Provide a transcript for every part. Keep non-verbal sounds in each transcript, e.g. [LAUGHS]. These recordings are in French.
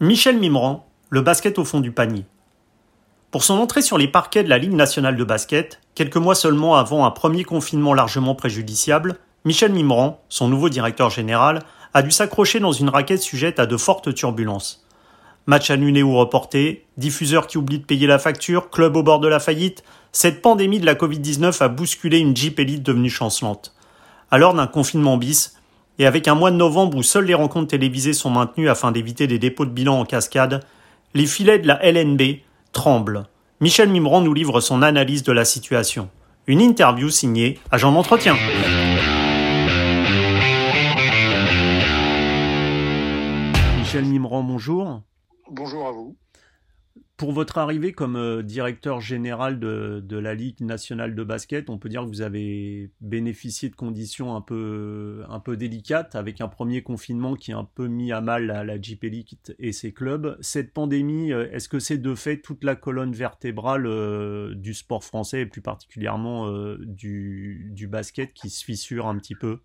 Michel Mimran, le basket au fond du panier. Pour son entrée sur les parquets de la Ligue nationale de basket, quelques mois seulement avant un premier confinement largement préjudiciable, Michel Mimran, son nouveau directeur général, a dû s'accrocher dans une raquette sujette à de fortes turbulences. Match annulé ou reporté, diffuseur qui oublie de payer la facture, club au bord de la faillite, cette pandémie de la Covid-19 a bousculé une Jeep Elite devenue chancelante. Alors d'un confinement bis, et avec un mois de novembre où seules les rencontres télévisées sont maintenues afin d'éviter des dépôts de bilan en cascade, les filets de la LNB tremblent. Michel Mimran nous livre son analyse de la situation. Une interview signée Agent d'entretien. Michel Mimran, bonjour. Bonjour à vous. Pour votre arrivée comme euh, directeur général de, la Ligue nationale de basket, on peut dire que vous avez bénéficié de conditions un peu, un peu délicates, avec un premier confinement qui a un peu mis à mal la, JP League et ses clubs. Cette pandémie, euh, est-ce que c'est de fait toute la colonne vertébrale euh, du sport français et plus particulièrement du basket qui se fissure un petit peu?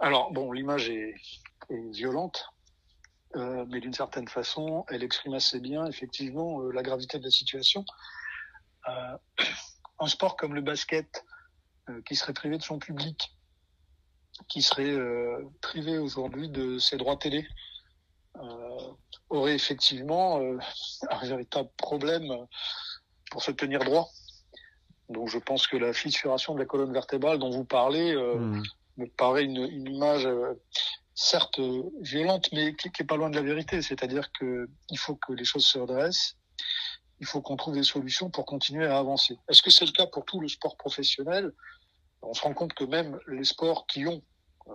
Alors, bon, l'image est violente euh, mais d'une certaine façon, elle exprime assez bien effectivement euh, la gravité de la situation. Euh, un sport comme le basket, qui serait privé de son public, qui serait privé aujourd'hui de ses droits télé, aurait effectivement [LAUGHS] un véritable problème pour se tenir droit. Donc je pense que la fissuration de la colonne vertébrale dont vous parlez mmh. me paraît une, une image certes violente, mais qui, est pas loin de la vérité. C'est-à-dire que il faut que les choses se redressent. Il faut qu'on trouve des solutions pour continuer à avancer. Est-ce que c'est le cas pour tout le sport professionnel? On se rend compte que même les sports qui ont euh,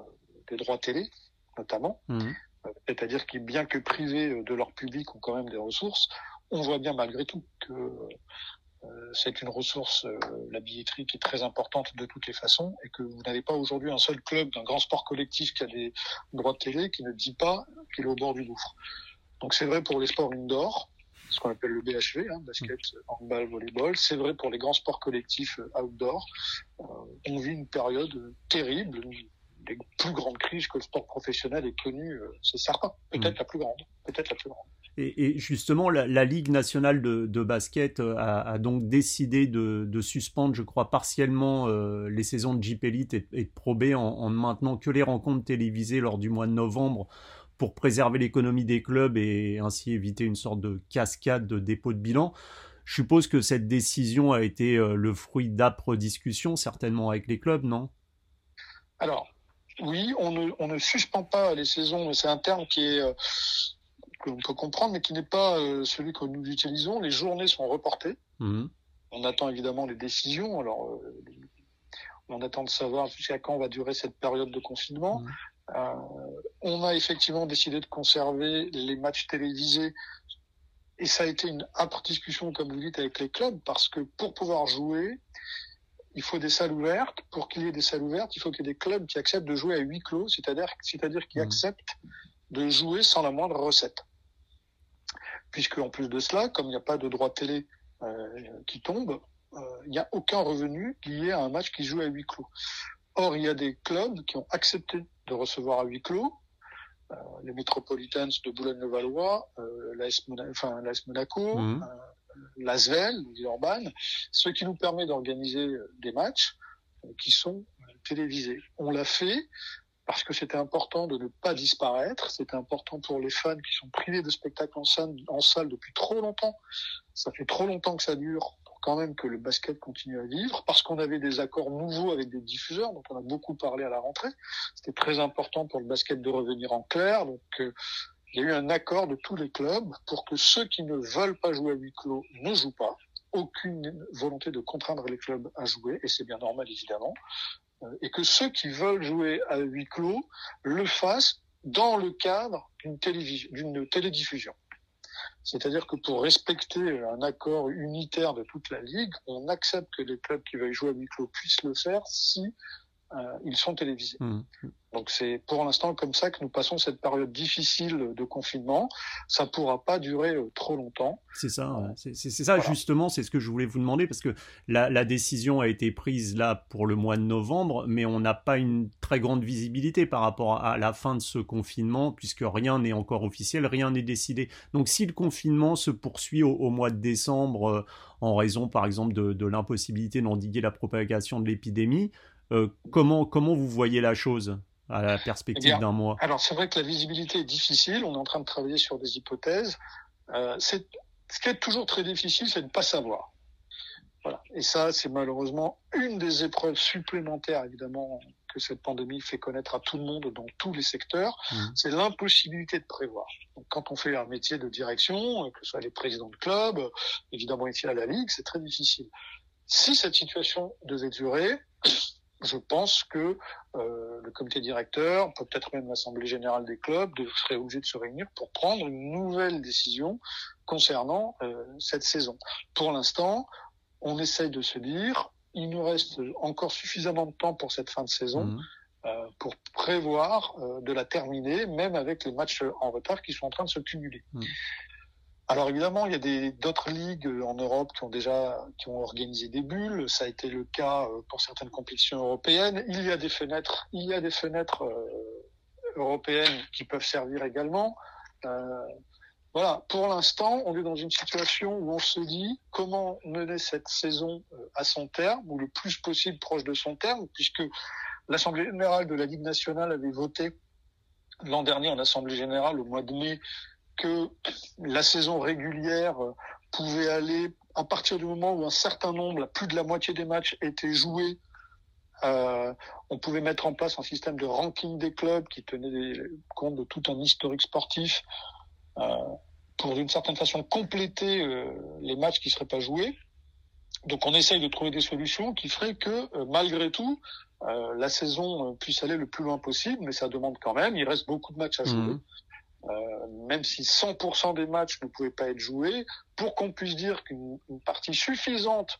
des droits télé, notamment, mmh. euh, c'est-à-dire qui, bien que privés de leur public, ont quand même des ressources, on voit bien malgré tout que euh, c'est une ressource, euh, la billetterie, qui est très importante de toutes les façons, et que vous n'avez pas aujourd'hui un seul club d'un grand sport collectif qui a des droits de télé qui ne dit pas qu'il est au bord du gouffre. Donc c'est vrai pour les sports indoor, ce qu'on appelle le BHV, hein, basket, handball, volleyball. C'est vrai pour les grands sports collectifs euh, outdoor. on vit une période terrible, une des plus grandes crises que le sport professionnel ait connue, c'est certain. Peut-être mmh. la plus grande. Peut-être la plus grande. Et, justement, la, Ligue nationale de, basket euh, a, donc décidé de, suspendre, je crois, partiellement euh, les saisons de Jeep Elite et, de Pro B en, ne maintenant que les rencontres télévisées lors du mois de novembre pour préserver l'économie des clubs et ainsi éviter une sorte de cascade de dépôt de bilan. Je suppose que cette décision a été euh, le fruit d'âpres discussions, certainement avec les clubs, non? Alors, oui, on ne, on ne, suspend pas les saisons, c'est un terme qui est que l'on peut comprendre, mais qui n'est pas euh, celui que nous utilisons. Les journées sont reportées. Mhm. On attend évidemment les décisions. Alors, euh, on attend de savoir jusqu'à quand va durer cette période de confinement. Mhm. Euh, on a effectivement décidé de conserver les matchs télévisés. Et ça a été une âpre discussion, comme vous dites, avec les clubs, parce que pour pouvoir jouer, il faut des salles ouvertes. Pour qu'il y ait des salles ouvertes, il faut qu'il y ait des clubs qui acceptent de jouer à huis clos, c'est-à-dire, c'est-à-dire qui mhm. acceptent de jouer sans la moindre recette puisque en plus de cela, comme il n'y a pas de droit télé euh, qui tombe, euh, il n'y a aucun revenu lié à un match qui joue à huis clos. Or, il y a des clubs qui ont accepté de recevoir à huis clos, euh, les Metropolitans de Boulogne-le-Valois, euh, l'AS enfin, Monaco, mmh. euh, l'ASVEL, Urban, ce qui nous permet d'organiser des matchs qui sont télévisés. On l'a fait parce que c'était important de ne pas disparaître. C'était important pour les fans qui sont privés de spectacles en salle, depuis trop longtemps. Ça fait trop longtemps que ça dure pour quand même que le basket continue à vivre, parce qu'on avait des accords nouveaux avec des diffuseurs, dont on a beaucoup parlé à la rentrée. C'était très important pour le basket de revenir en clair. Donc, euh, il y a eu un accord de tous les clubs pour que ceux qui ne veulent pas jouer à huis clos ne jouent pas aucune volonté de contraindre les clubs à jouer, et c'est bien normal évidemment. Euh, et que ceux qui veulent jouer à huis clos le fassent dans le cadre d'une télédiffusion. C'est-à-dire que pour respecter un accord unitaire de toute la ligue, on accepte que les clubs qui veulent jouer à huis clos puissent le faire si ils sont télévisés. Mmh. Donc c'est pour l'instant comme ça que nous passons cette période difficile de confinement. Ça pourra pas durer euh, trop longtemps. C'est ça, c'est ça justement, c'est ce que je voulais vous demander parce que la, la, décision a été prise là pour le mois de novembre, mais on n'a pas une très grande visibilité par rapport à la fin de ce confinement puisque rien n'est encore officiel, rien n'est décidé. Donc si le confinement se poursuit au, mois de décembre euh, en raison par exemple de, de l'impossibilité d'endiguer la propagation de l'épidémie, euh, comment, comment vous voyez la chose à la perspective d'un mois? Alors c'est vrai que la visibilité est difficile, on est en train de travailler sur des hypothèses. Euh, ce qui est toujours très difficile, c'est de ne pas savoir. Voilà. Et ça, c'est malheureusement une des épreuves supplémentaires, évidemment, que cette pandémie fait connaître à tout le monde dans tous les secteurs. Mmh. C'est l'impossibilité de prévoir. Donc, quand on fait un métier de direction, que ce soit les présidents de club, évidemment ici à la Ligue, c'est très difficile. Si cette situation devait durer, je pense que euh, le comité directeur, peut-être même l'assemblée générale des clubs, serait obligé de se réunir pour prendre une nouvelle décision concernant euh, cette saison. Pour l'instant, on essaye de se dire, il nous reste encore suffisamment de temps pour cette fin de saison. Mmh. Euh, pour prévoir de la terminer, même avec les matchs en retard qui sont en train de se cumuler. Mmh. Alors évidemment, il y a d'autres ligues en Europe qui ont déjà qui ont organisé des bulles. Ça a été le cas euh, pour certaines compétitions européennes. Il y a des fenêtres, il y a des fenêtres euh, européennes qui peuvent servir également. Euh, voilà. Pour l'instant, on est dans une situation où on se dit comment mener cette saison euh, à son terme ou le plus possible proche de son terme, puisque l'Assemblée générale de la Ligue nationale avait voté l'an dernier en Assemblée générale au mois de mai que la saison régulière euh, pouvait aller à partir du moment où un certain nombre, plus de la moitié des matchs étaient joués. Euh, on pouvait mettre en place un système de ranking des clubs qui tenait compte de tout un historique sportif euh, pour d'une certaine façon compléter les matchs qui seraient pas joués. Donc on essaye de trouver des solutions qui feraient que malgré tout la saison puisse aller le plus loin possible, mais ça demande quand même. Il reste beaucoup de matchs à jouer. Mmh. Euh, même si 100% des matchs ne pouvaient pas être joués, pour qu'on puisse dire qu'une partie suffisante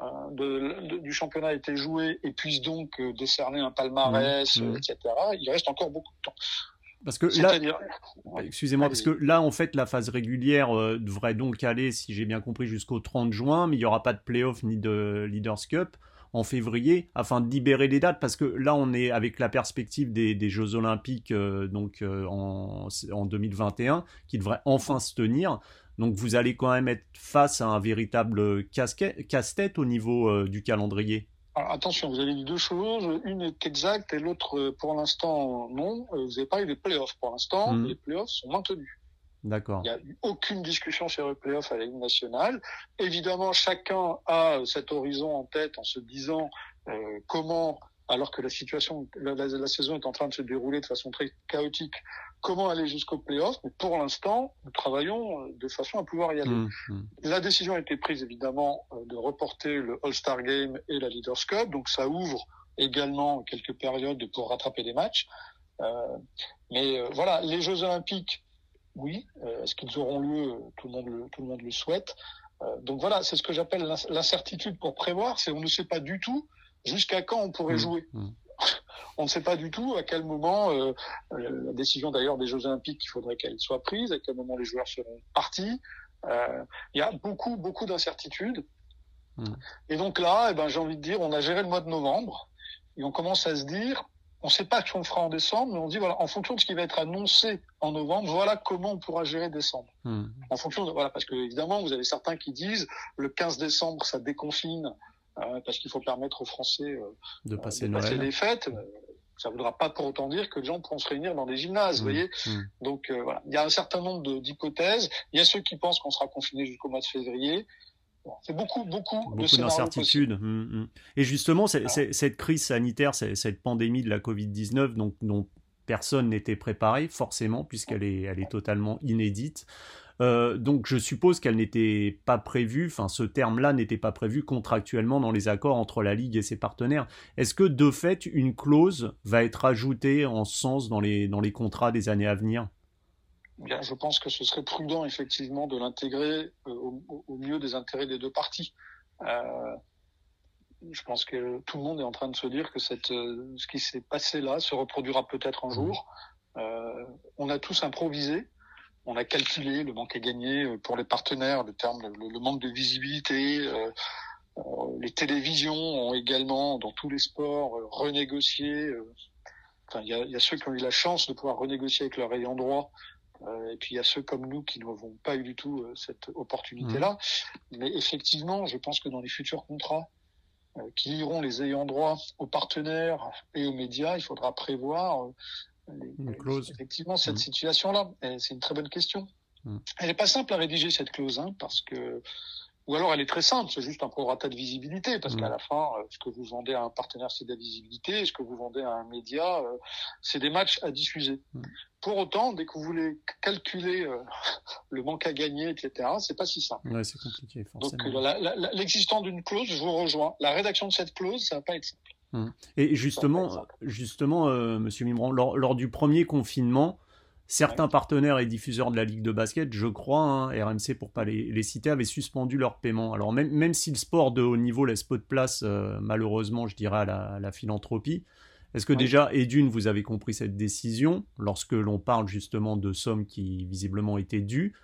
euh, de, du championnat a été jouée et puisse donc euh, décerner un palmarès, mmh, mmh. etc., il reste encore beaucoup de temps. Parce que là, excusez-moi, parce que là, en fait, la phase régulière devrait donc aller, si j'ai bien compris, jusqu'au 30 juin, mais il n'y aura pas de playoff ni de Leaders Cup en février afin de libérer les dates parce que là on est avec la perspective des, Jeux Olympiques euh, donc euh, en, en 2021 qui devraient enfin se tenir. Donc vous allez quand même être face à un véritable casse-tête au niveau euh, du calendrier. attention, vous avez dit deux choses. Une est exacte et l'autre, pour l'instant, non. Vous avez parlé des playoffs. Pour l'instant, mmh. les playoffs sont maintenus. D'accord. Il n'y a eu aucune discussion sur le playoff à la Ligue nationale. Évidemment, chacun a cet horizon en tête en se disant euh, comment, alors que la situation, la, saison est en train de se dérouler de façon très chaotique, comment aller jusqu'au playoff. Mais pour l'instant, nous travaillons euh, de façon à pouvoir y aller. Mmh, mmh. La décision a été prise évidemment euh, de reporter le All-Star Game et la Leaders Cup, donc ça ouvre également quelques périodes pour rattraper des matchs. Euh, mais voilà, les Jeux Olympiques oui. Euh, est-ce qu'ils auront lieu tout le, monde le, tout le monde le souhaite. Euh, donc voilà, c'est ce que j'appelle l'incertitude pour prévoir, c'est on ne sait pas du tout jusqu'à quand on pourrait mmh, jouer. Mmh. [LAUGHS] on ne sait pas du tout à quel moment euh, la décision d'ailleurs des Jeux Olympiques, il faudrait qu'elle soit prise, à quel moment les joueurs seront partis. Il y a beaucoup, beaucoup d'incertitudes. Mmh. Et donc là, eh ben, j'ai envie de dire, on a géré le mois de novembre et on commence à se dire, on ne sait pas ce qu'on fera en décembre, mais on dit voilà, en fonction de ce qui va être annoncé en novembre, voilà comment on pourra gérer décembre. Hmm. En fonction de voilà, parce que évidemment, vous avez certains qui disent le 15 décembre, ça déconfine euh, parce qu'il faut permettre aux Français euh, de passer, les fêtes. Ça ne voudra pas pour autant dire que les gens pourront se réunir dans des gymnases, vous hmm. voyez. Hmm. Donc euh, voilà, il y a un certain nombre d'hypothèses. Il y a ceux qui pensent qu'on sera confiné jusqu'au mois de février. C'est beaucoup, beaucoup, beaucoup d'incertitudes. Hum, hum. Et justement, cette crise sanitaire, cette pandémie de la Covid-19, donc, dont personne n'était préparé, forcément, puisqu'elle est, elle est totalement inédite. Euh, donc je suppose qu'elle n'était pas prévue, enfin ce terme-là n'était pas prévu contractuellement dans les accords entre la Ligue et ses partenaires. Est-ce que de fait une clause va être ajoutée en ce sens dans les, dans les contrats des années à venir? Bien, je pense que ce serait prudent effectivement de l'intégrer euh, au, mieux des intérêts des deux parties. Euh, je pense que tout le monde est en train de se dire que cette, ce qui s'est passé là se reproduira peut-être un jour. Euh, on a tous improvisé, on a calculé le manque à gagner pour les partenaires, le terme, le, manque de visibilité. Euh, les télévisions ont également, dans tous les sports, renégocié. Enfin, il y a, y a, ceux qui ont eu la chance de pouvoir renégocier avec leur ayant droit euh, et puis il y a ceux comme nous qui n'avons pas eu du tout euh, cette opportunité-là. Mmh. Mais effectivement, je pense que dans les futurs contrats euh, qui lieront les ayants droit aux partenaires et aux médias, il faudra prévoir effectivement cette mmh. situation-là. C'est une très bonne question. Mmh. Elle n'est pas simple à rédiger cette clause, hein, parce que ou alors elle est très simple, c'est juste un prorata de visibilité, parce qu'à la fin, ce que vous vendez à un partenaire, c'est de la visibilité, ce que vous vendez à un média, c'est des matchs à diffuser. Pour autant, dès que vous voulez calculer euh, [LAUGHS] le manque à gagner, etc., c'est pas si simple. Ouais, c'est compliqué. Forcément. Donc, l'existence d'une clause, je vous rejoins. La rédaction de cette clause, ça va pas être simple. Hum. Et justement, justement, euh, Monsieur Mimran, lors, du premier confinement, certains partenaires et diffuseurs de la Ligue de basket, je crois, hein, RMC pour pas les, citer, avaient suspendu leur paiement. Alors même, même si le sport de haut niveau laisse peu de place, euh, malheureusement, je dirais à la philanthropie, est-ce que déjà, Edune, vous avez compris cette décision lorsque l'on parle justement de sommes qui visiblement étaient dues?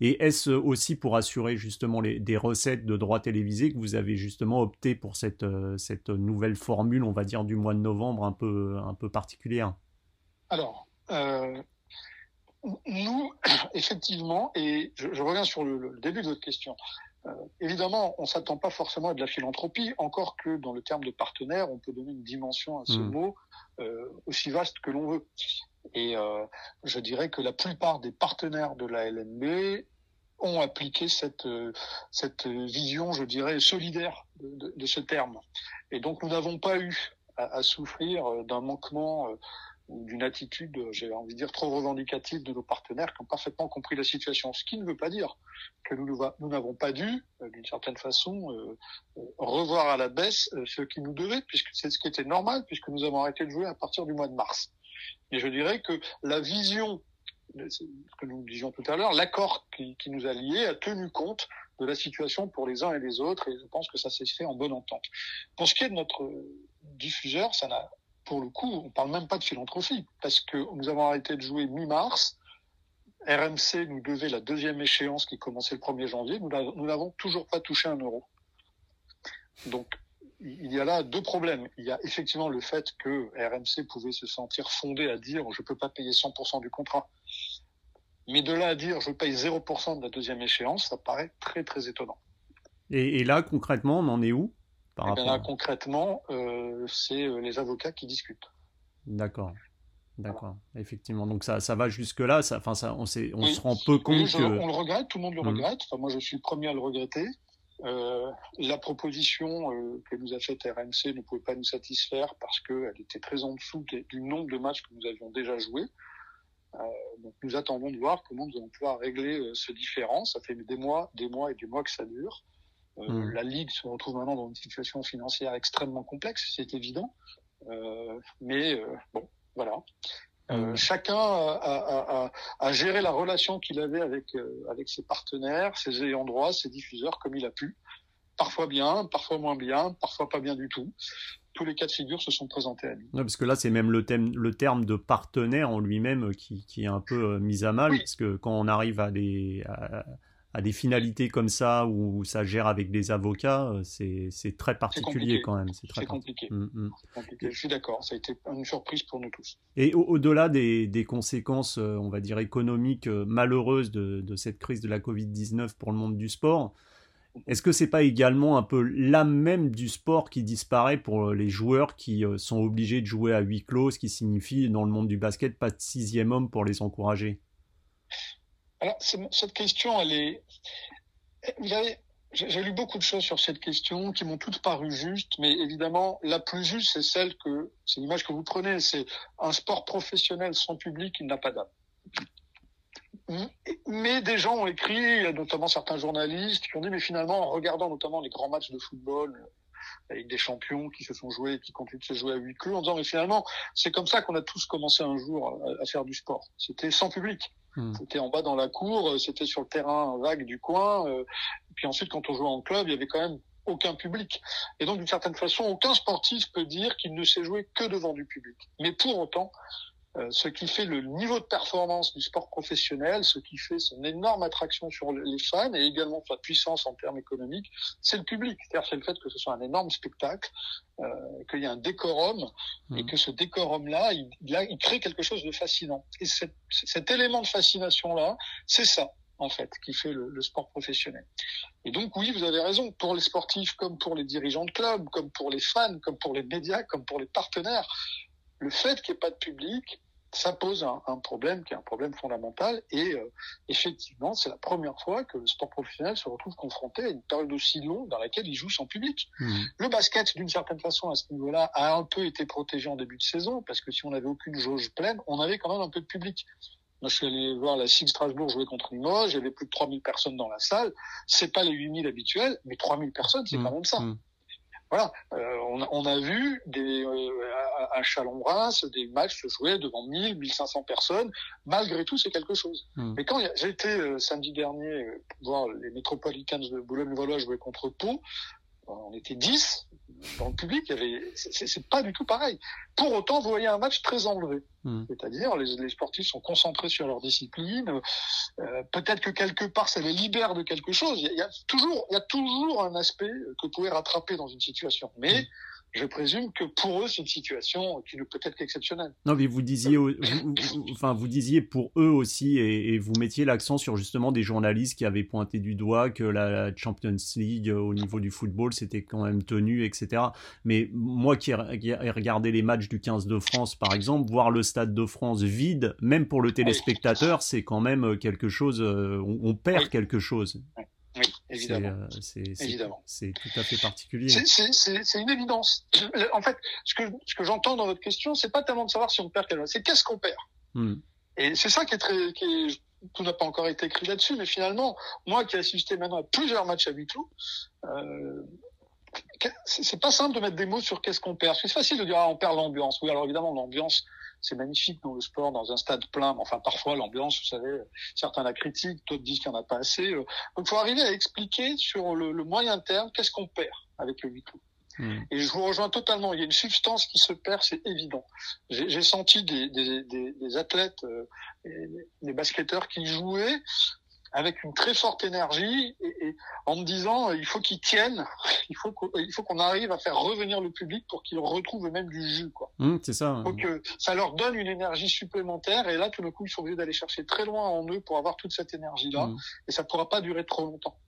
Et est-ce aussi pour assurer justement les, des recettes de droits télévisés que vous avez justement opté pour cette, euh, cette nouvelle formule, on va dire, du mois de novembre un peu, un peu particulière? Alors, euh, nous, [CLEARS THROAT] effectivement, et je, reviens sur le, début de votre question, euh, évidemment, on s'attend pas forcément à de la philanthropie, encore que dans le terme de partenaire, on peut donner une dimension à ce hmm. mot euh, aussi vaste que l'on veut. Et euh, je dirais que la plupart des partenaires de la LNB ont appliqué cette cette vision, je dirais, solidaire de, de, ce terme. Et donc nous n'avons pas eu à, à souffrir d'un manquement d'une attitude, j'ai envie de dire, trop revendicative de nos partenaires qui ont parfaitement compris la situation. Ce qui ne veut pas dire que nous n'avons pas dû, euh, d'une certaine façon, euh, euh, revoir à la baisse ce qui nous devait, puisque c'est ce qui était normal, puisque nous avons arrêté de jouer à partir du mois de mars. Mais je dirais que la vision, ce que nous disions tout à l'heure, l'accord qui, qui nous a liés a tenu compte de la situation pour les uns et les autres, et je pense que ça s'est fait en bonne entente. Pour ce qui est de notre diffuseur, ça n'a pour le coup, on parle même pas de philanthropie, parce que nous avons arrêté de jouer mi-mars. RMC nous devait la deuxième échéance qui commençait le 1er janvier. Nous n'avons toujours pas touché un euro. Donc, il y a là deux problèmes. Il y a effectivement le fait que RMC pouvait se sentir fondé à dire je peux pas payer 100% du contrat. Mais de là à dire je paye 0% de la deuxième échéance, ça paraît très très étonnant. Et là, concrètement, on en est où? Eh ben concrètement, euh, c'est euh, les avocats qui discutent. D'accord. D'accord, effectivement. Donc ça, ça va jusque-là. Ça, enfin, ça, on, on se rend peu compte que... On le regrette, tout le monde le mmh. regrette. Enfin, moi, je suis le premier à le regretter. Euh, la proposition euh, que nous a faite RMC ne pouvait pas nous satisfaire parce qu'elle était très en dessous du nombre de matchs que nous avions déjà joués. Euh, donc nous attendons de voir comment nous allons pouvoir régler ce différent. Ça fait des mois, des mois et des mois que ça dure. Euh, hmm. La Ligue se retrouve maintenant dans une situation financière extrêmement complexe, c'est évident. Euh, mais euh, bon, voilà. Hmm. chacun a, a, a, géré la relation qu'il avait avec avec ses partenaires, ses ayants droit, ses diffuseurs comme il a pu. Parfois bien, parfois moins bien, parfois pas bien du tout. Tous les cas de figure se sont présentés à lui. parce que là, c'est même le, thème, le terme de partenaire en lui-même qui, qui, est un peu mis à mal, parce que quand on arrive à des à des finalités comme ça où ça gère avec des avocats, euh, c'est très particulier quand même. C'est très compliqué. Mm, mm. compliqué. Je suis d'accord, ça a été une surprise pour nous tous. Et au-delà des, des, conséquences, euh, on va dire, économiques euh, malheureuses de, de cette crise de la Covid-19 pour le monde du sport, est-ce que c'est pas également un peu l'âme même du sport qui disparaît pour les joueurs qui sont obligés de jouer à huis clos, ce qui signifie dans le monde du basket pas de sixième homme pour les encourager? Alors, cette question, elle est. Vous avez, j'ai lu beaucoup de choses sur cette question qui m'ont toutes paru justes, mais évidemment, la plus juste, c'est celle que, c'est l'image que vous prenez, c'est un sport professionnel sans public, il n'a pas d'âme. Mais des gens ont écrit, notamment certains journalistes, qui ont dit, mais finalement, en regardant notamment les grands matchs de football, avec des champions qui se sont joués, qui continuent de se jouer à huis clos, en disant, mais finalement, c'est comme ça qu'on a tous commencé un jour à faire du sport. C'était sans public. Hmm. C'était en bas dans la cour, euh, c'était sur le terrain vague du coin. Euh, puis ensuite, quand on jouait en club, il y avait quand même aucun public. Et donc, d'une certaine façon, aucun sportif peut dire qu'il ne sait jouer que devant du public. Mais pour autant, ce qui fait le niveau de performance du sport professionnel, ce qui fait son énorme attraction sur les fans et également sa puissance en termes économiques, c'est le public. C'est-à-dire c'est le fait que ce soit un énorme spectacle, euh, qu'il y ait un décorum et mmh. que ce décorum-là, il, il, crée quelque chose de fascinant. Et cet, cet élément de fascination-là, c'est ça en fait, qui fait le, le, sport professionnel. Et donc oui, vous avez raison, pour les sportifs comme pour les dirigeants de clubs, comme pour les fans, comme pour les médias, comme pour les partenaires, le fait qu'il n'y ait pas de public, ça pose un, un, problème qui est un problème fondamental. Et euh, effectivement, c'est la première fois que le sport professionnel se retrouve confronté à une période aussi longue dans laquelle il joue sans public. Mmh. Le basket, d'une certaine façon, à ce niveau-là, a un peu été protégé en début de saison, parce que si on n'avait aucune jauge pleine, on avait quand même un peu de public. Moi, je suis allé voir la SIG Strasbourg jouer contre Limoges, il y avait plus de 3000 personnes dans la salle. C'est pas les 8000 habituels, mais 3000 personnes, c'est mmh. quand même ça. Mmh voilà, euh, on, on, a vu des, euh, à, Chalon-Reims des matchs se jouer devant 1000, 1500 personnes. Malgré tout, c'est quelque chose. Hmm. Mais quand j'ai été euh, samedi dernier voir les Metropolitans de Boulogne-Valois jouer contre Pau, on était 10 dans le public, c'est pas du tout pareil. Pour autant, vous voyez un match très enlevé. Hmm. C'est-à-dire, les, les, sportifs sont concentrés sur leur discipline. Euh, Peut-être que quelque part, ça les libère de quelque chose. Il y, a, toujours, il y a toujours un aspect que vous pouvez rattraper dans une situation. Mais hmm je présume que pour eux, c'est une situation qui ne peut être qu'exceptionnelle. Non, mais vous disiez, vous, [LAUGHS] enfin, vous disiez pour eux aussi, et, vous mettiez l'accent sur justement des journalistes qui avaient pointé du doigt que la Champions League euh, au niveau du football, c'était quand même tenu, etc. Mais moi qui ai, regardé les matchs du 15 de France, par exemple, voir le stade de France vide, même pour le téléspectateur, c'est quand même euh, quelque chose, euh, on, perd quelque chose. Oui, évidemment. C'est tout à fait particulier. C'est une évidence. En fait, ce que, ce que j'entends dans votre question, c'est pas tellement de savoir si on perd quelque chose, c'est qu'est-ce qu'on perd? Hmm. Et c'est ça qui est très, qui est, tout n'a pas encore été écrit là-dessus, mais finalement, moi qui ai assisté maintenant à plusieurs matchs à huis clos, euh, c'est pas simple de mettre des mots sur qu'est-ce qu'on perd. C'est facile de dire ah, on perd l'ambiance. Oui, alors évidemment l'ambiance c'est magnifique dans le sport, dans un stade plein. Enfin, parfois l'ambiance, vous savez, certains la critiquent, d'autres disent qu'il n'y en a pas assez. Donc, il faut arriver à expliquer sur le, moyen terme qu'est-ce qu'on perd avec le huis clos. Hmm. Et je vous rejoins totalement. Il y a une substance qui se perd, c'est évident. J'ai senti des, des, des, des athlètes, euh, des basketteurs qui jouaient avec une très forte énergie et, en me disant euh, il faut qu'ils tiennent, [LAUGHS] il faut qu'il qu'on arrive à faire revenir le public pour qu'ils retrouvent même du jus quoi. Mmh, c'est ça. Donc euh, ça leur donne une énergie supplémentaire et là tout d'un coup ils sont obligés d'aller chercher très loin en eux pour avoir toute cette énergie là mmh. et ça pourra pas durer trop longtemps.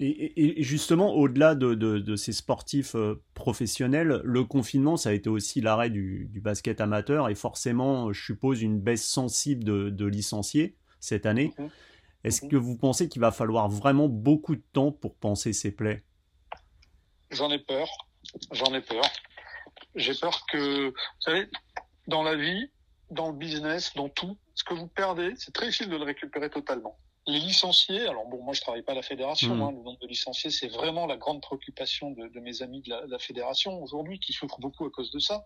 Et, justement, au-delà de, de, ces sportifs euh, professionnels, le confinement, ça a été aussi l'arrêt du, du, basket amateur et forcément, je suppose, une baisse sensible de, de licenciés cette année. Est-ce mhm. que vous pensez qu'il va falloir vraiment beaucoup de temps pour penser ces plaies? J'en ai peur. J'en ai peur. J'ai peur que, vous savez, dans la vie, dans le business, dans tout, ce que vous perdez, c'est très difficile de le récupérer totalement. Les licenciés, alors bon, moi je travaille pas à la fédération, mhm. hein, le nombre de licenciés, c'est vraiment la grande préoccupation de, de mes amis de la, de la fédération aujourd'hui, qui souffrent beaucoup à cause de ça.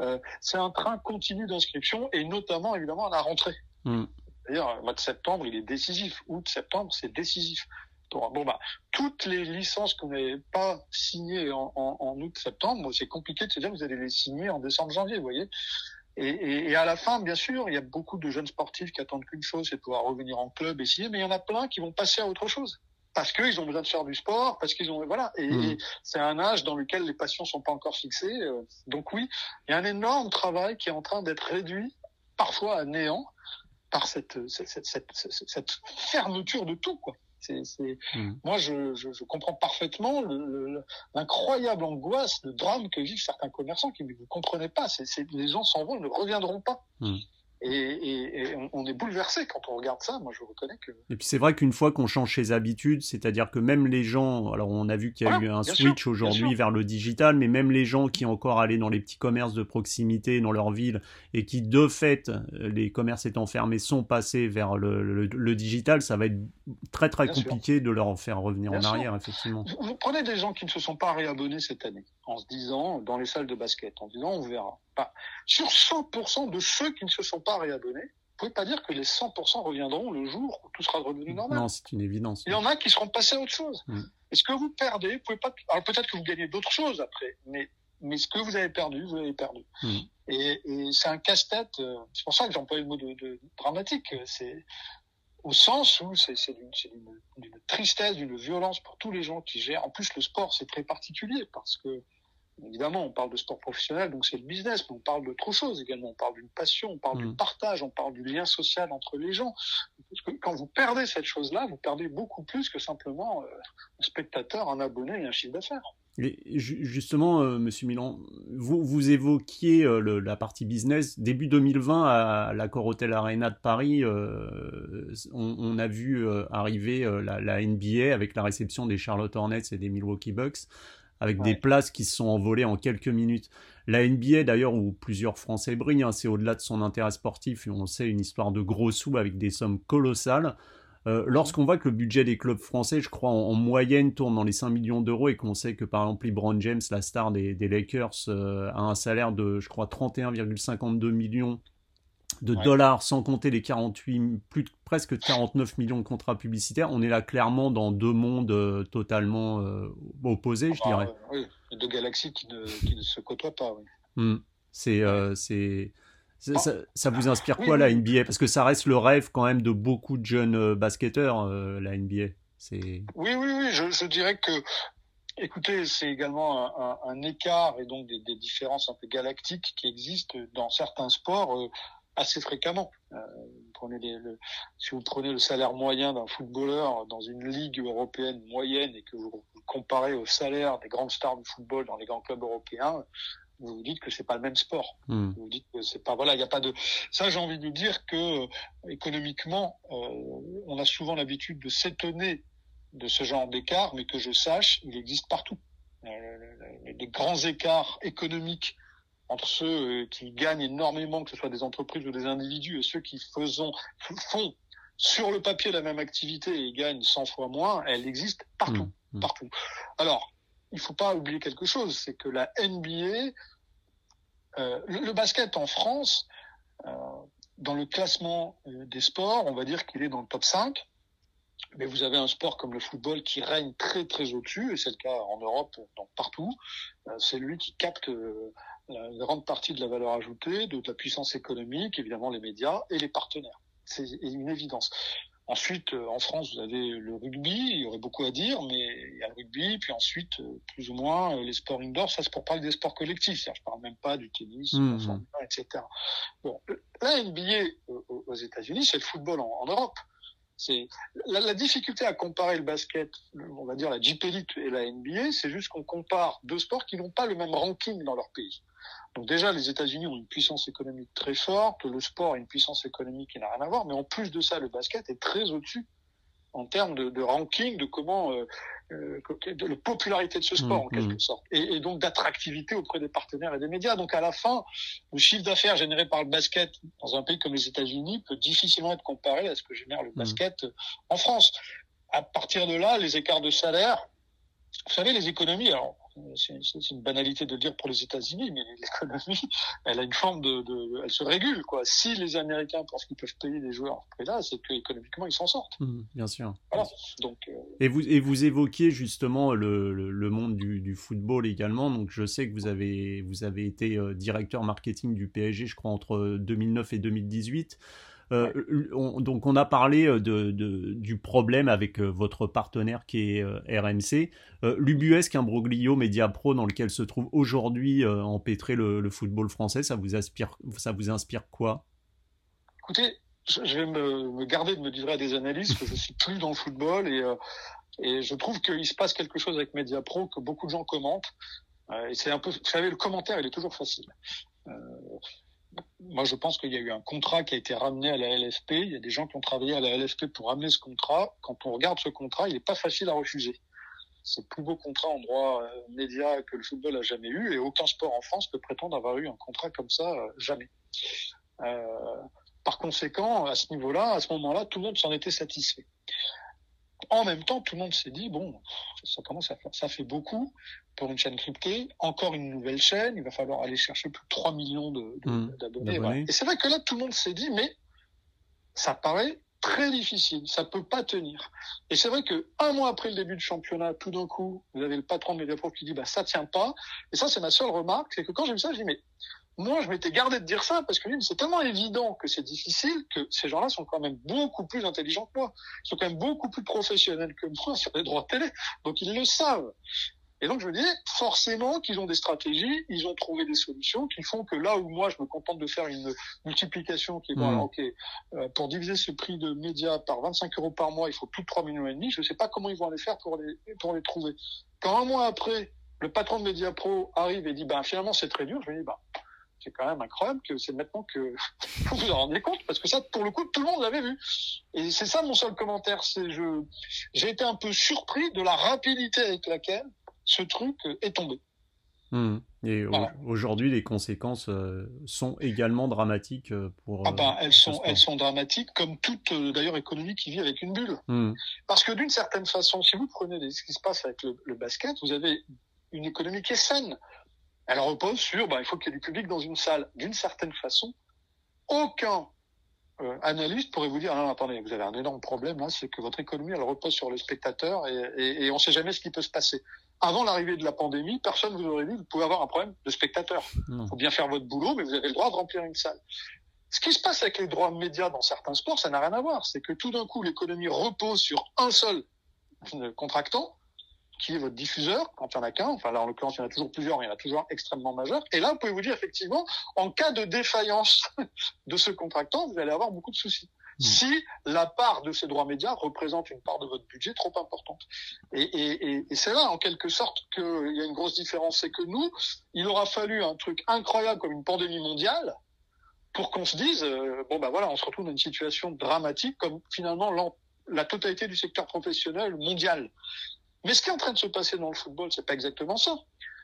Euh, c'est un train continu d'inscription et notamment évidemment à la rentrée. Mhm. D'ailleurs, le mois de septembre, il est décisif. Août, septembre, c'est décisif. Bon, bah, toutes les licences qu'on n'avait pas signées en, en, en août-septembre, c'est compliqué de se dire que vous allez les signer en décembre-janvier, vous voyez. Et, et, et, à la fin, bien sûr, il y a beaucoup de jeunes sportifs qui attendent qu'une chose, c'est de pouvoir revenir en club et signer, mais il y en a plein qui vont passer à autre chose. Parce qu'ils ont besoin de faire du sport, parce qu'ils ont voilà, et, mmh. c'est un âge dans lequel les passions sont pas encore fixées. Euh, donc oui, il y a un énorme travail qui est en train d'être réduit, parfois à néant, par cette, cette, cette, cette, fermeture de tout, quoi. C'est. Mmh. Moi, je, je, je, comprends parfaitement l'incroyable angoisse, le drame que vivent certains commerçants qui ne vous comprenez pas. C'est, c'est, les gens s'en vont, ils ne reviendront pas. Mmh. Et, et, et, on est bouleversé quand on regarde ça. Moi, je reconnais que. Et puis c'est vrai qu'une fois qu'on change ses habitudes, c'est-à-dire que même les gens, alors on a vu qu'il y a eu un switch aujourd'hui vers le digital, mais même les gens qui encore allaient dans les petits commerces de proximité dans leur ville et qui de fait, les commerces étant fermés, sont passés vers le, le, digital, ça va être très très compliqué de leur faire revenir en arrière, effectivement. Vous, prenez des gens qui ne se sont pas réabonnés cette année, en se disant dans les salles de basket, en disant on verra. Pas. Sur 100% de ceux qui ne se sont pas réabonnés, pouvez pas dire que les 100% reviendront le jour où tout sera redevenu normal. Non, c'est une évidence. Il y en a qui seront passés à autre chose. Mm. est ce que vous perdez, vous pouvez pas. Alors peut-être que vous gagnez d'autres choses après, mais mais ce que vous avez perdu, vous l'avez perdu. Mm. Et, et c'est un casse-tête. Euh, c'est pour ça que j'emploie le mot de, de dramatique. C'est au sens où c'est d'une tristesse, d'une violence pour tous les gens qui gèrent. En plus, le sport, c'est très particulier parce que Évidemment, on parle de sport professionnel, donc c'est le business, mais on parle d'autre chose également. On parle d'une passion, on parle du mm. partage, on parle du lien social entre les gens. Parce que quand vous perdez cette chose-là, vous perdez beaucoup plus que simplement euh, un spectateur, un abonné et un chiffre d'affaires. justement, euh, Monsieur Milan, vous, vous évoquiez euh, la partie business. Début 2020, à l'accord Hôtel Arena de Paris, on, a vu arriver la, la, NBA avec la réception des Charlotte Hornets et des Milwaukee Bucks avec des places qui se sont envolées en quelques minutes. La NBA d'ailleurs, où plusieurs Français brillent, hein, c'est au-delà de son intérêt sportif, et on sait une histoire de gros sous avec des sommes colossales. Euh, lorsqu'on voit que le budget des clubs français, je crois, en, moyenne tourne dans les 5 millions d'euros et qu'on sait que par exemple LeBron James, la star des, Lakers, euh, a un salaire de, je crois, 31,52 millions de dollars, sans compter les 48, plus de, presque 49 millions de contrats publicitaires. On est là clairement dans deux mondes euh, totalement euh, opposés, je ah bah, dirais. oui, deux galaxies qui ne, qui ne, se côtoient pas. Oui. Hmm. C'est, euh, c'est, ça, ça, vous inspire quoi la NBA Parce que ça reste le rêve quand même de beaucoup de jeunes basketteurs, la NBA. C'est... Oui, oui, oui. Je, je dirais que Écoutez, c'est également un, un, un, écart et donc des, des, différences un peu galactiques qui existent dans certains sports assez fréquemment. Euh, prenez le, si vous prenez le salaire moyen d'un footballeur dans une ligue européenne moyenne et que vous, comparez au salaire des grandes stars du football dans les grands clubs européens, vous vous dites que c'est pas le même sport. Hmm. Vous vous dites que c'est pas voilà, il n'y a pas de ça. J'ai envie de dire que euh, économiquement, euh, on a souvent l'habitude de s'étonner de ce genre d'écart, mais que je sache, il existe partout. Euh, les grands écarts économiques entre ceux euh, qui gagnent énormément, que ce soit des entreprises ou des individus, et ceux qui faisons, font sur le papier la même activité et gagnent 100 fois moins, elle existe partout, mmh, mmh. partout. Alors, il faut pas oublier quelque chose, c'est que la NBA, euh, le, basket en France, euh, dans le classement des sports, on va dire qu'il est dans le top 5. Mais vous avez un sport comme le football qui règne très très au-dessus, et c'est le cas en Europe, donc partout. c'est lui qui capte une grande partie de la valeur ajoutée, de la puissance économique, évidemment les médias et les partenaires. C'est une évidence. Ensuite, euh, en France, vous avez le rugby, il y aurait beaucoup à dire, mais il y a le rugby, puis ensuite, euh, plus ou moins, euh, les sports indoor, ça c'est pour parler des sports collectifs, je parle même pas du tennis, mmh. etc. Bon, la NBA aux États-Unis, c'est le football en Europe. C'est la, difficulté à comparer le basket, on va dire la Jeep Elite et la NBA, c'est juste qu'on compare deux sports qui n'ont pas le même ranking dans leur pays. Donc déjà, les États-Unis ont une puissance économique très forte, le sport a une puissance économique qui n'a rien à voir, mais en plus de ça, le basket est très au-dessus en termes de, de, ranking, de comment, euh, euh de la popularité de ce sport en mmh, quelque mmh. sorte, et, et donc d'attractivité auprès des partenaires et des médias. Donc à la fin, le chiffre d'affaires généré par le basket dans un pays comme les États-Unis peut difficilement être comparé à ce que génère le mmh. basket en France. À partir de là, les écarts de salaire, vous savez, les économies, alors c'est une banalité de dire pour les États-Unis, mais l'économie, [LAUGHS] elle a une forme de, elle se régule quoi. Si les Américains pensent qu'ils peuvent payer des joueurs là, c'est qu'économiquement ils s'en sortent. Mmh, bien sûr. Voilà. Donc. Euh, et vous et vous évoquiez justement le, le, monde du, du, football également. Donc je sais que vous avez vous avez été euh, directeur marketing du PSG, je crois entre 2009 et 2018. Euh, donc on a parlé euh, de, du problème avec euh, votre partenaire qui est RMC. L'ubuesque imbroglio Pro dans lequel se trouve aujourd'hui empêtré le, le, football français, ça vous inspire, ça vous inspire quoi? Écoutez, je vais me, garder de me livrer à des analyses que je suis plus dans le football et, et je trouve qu'il se passe quelque chose avec Pro que beaucoup de gens commentent. et c'est un peu, vous savez, le commentaire, il est toujours facile moi, je pense qu'il y a eu un contrat qui a été ramené à la LFP. Il y a des gens qui ont travaillé à la LFP pour ramener ce contrat. Quand on regarde ce contrat, il n'est pas facile à refuser. C'est le plus beau contrat en droit euh, média que le football a jamais eu et aucun sport en France peut prétendre avoir eu un contrat comme ça euh, jamais. Euh, par conséquent, à ce niveau-là, à ce moment-là, tout le monde s'en était satisfait. En même temps, tout le monde s'est dit bon, ça commence à faire, ça fait beaucoup pour une chaîne cryptée. Encore une nouvelle chaîne, il va falloir aller chercher plus de 3 millions mmh, d'abonnés. Et c'est vrai que là, tout le monde s'est dit mais ça paraît très difficile, ça peut pas tenir. Et c'est vrai que un mois après le début du championnat, tout d'un coup, vous avez le patron de Mediapro qui dit bah ça tient pas. Et ça c'est ma seule remarque, c'est que quand j'ai vu ça, je dis mais moi je m'étais gardé de dire ça parce que c'est tellement évident que c'est difficile que ces gens-là sont quand même beaucoup plus intelligents que moi, ils sont quand même beaucoup plus professionnels que moi sur les droits de télé, donc ils le savent. Et donc je me disais forcément qu'ils ont des stratégies, ils ont trouvé des solutions qui font que là où moi je me contente de faire une multiplication qui est bon, mmh. ok, euh, pour diviser ce prix de médias par 25 euros par mois, il faut plus de 3 millions et demi. Je ne sais pas comment ils vont aller faire pour les pour les trouver. Quand un mois après, le patron de Media Pro arrive et dit ben finalement c'est très dur, je me dis ben c'est quand même incroyable que c'est maintenant que [LAUGHS] vous vous en rendez compte parce que ça pour le coup tout le monde l'avait vu et c'est ça mon seul commentaire c'est je j'ai été un peu surpris de la rapidité avec laquelle ce truc euh, est tombé. Hmm. Et aujourd'hui, les conséquences euh, sont également dramatiques euh, pour. Ah ben, elles sont, elles sont dramatiques, comme toute d'ailleurs économie qui vit avec une bulle. Hmm. Parce que d'une certaine façon, si vous prenez ce qui se passe avec le, basket, vous avez une économie qui est saine. Elle repose sur, ben, il faut qu'il y ait du public dans une salle. D'une certaine façon, aucun euh, analyste pourrait vous dire non, attendez, vous avez un énorme problème là, c'est que votre économie elle repose sur le spectateur et, et, et on ne sait jamais ce qui peut se passer. Avant l'arrivée de la pandémie, personne vous aurait dit vous pouvez avoir un problème de spectateur. Il faut bien faire votre boulot, mais vous avez le droit de remplir une salle. Ce qui se passe avec les droits médias dans certains sports, ça n'a rien à voir. C'est que tout d'un coup, l'économie repose sur un seul contractant qui est votre diffuseur, quand il n'y en a qu'un, enfin là en l'occurrence il y en a toujours plusieurs, il y en a toujours un extrêmement majeur, et là vous pouvez vous dire effectivement, en cas de défaillance [LAUGHS] de ce contractant, vous allez avoir beaucoup de soucis. Mmh. Si la part de ces droits médias représente une part de votre budget trop importante. Et, et, et, c'est là en quelque sorte qu'il y a une grosse différence, c'est que nous, il aura fallu un truc incroyable comme une pandémie mondiale pour qu'on se dise, euh, bon ben voilà, on se retrouve dans une situation dramatique comme finalement la totalité du secteur professionnel mondial. Mais ce qui est en train de se passer dans le football, c'est pas exactement ça.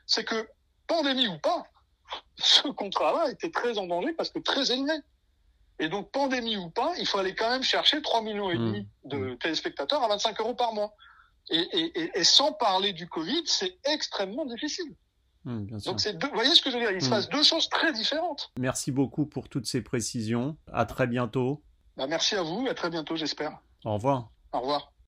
C'est que, pandémie ou pas, [LAUGHS] ce contrat-là était très en danger parce que très élevé. Et donc, pandémie ou pas, il faut aller quand même chercher 3 millions et demi mmh. de mmh. téléspectateurs à 25 euros par mois. Et, et, et, sans parler du Covid, c'est extrêmement difficile. Mmh, donc, c'est vous voyez ce que je veux dire? Il se passe deux choses très différentes. Merci beaucoup pour toutes ces précisions. À très bientôt. Bah, merci à vous. À très bientôt, j'espère. Au revoir. Au revoir.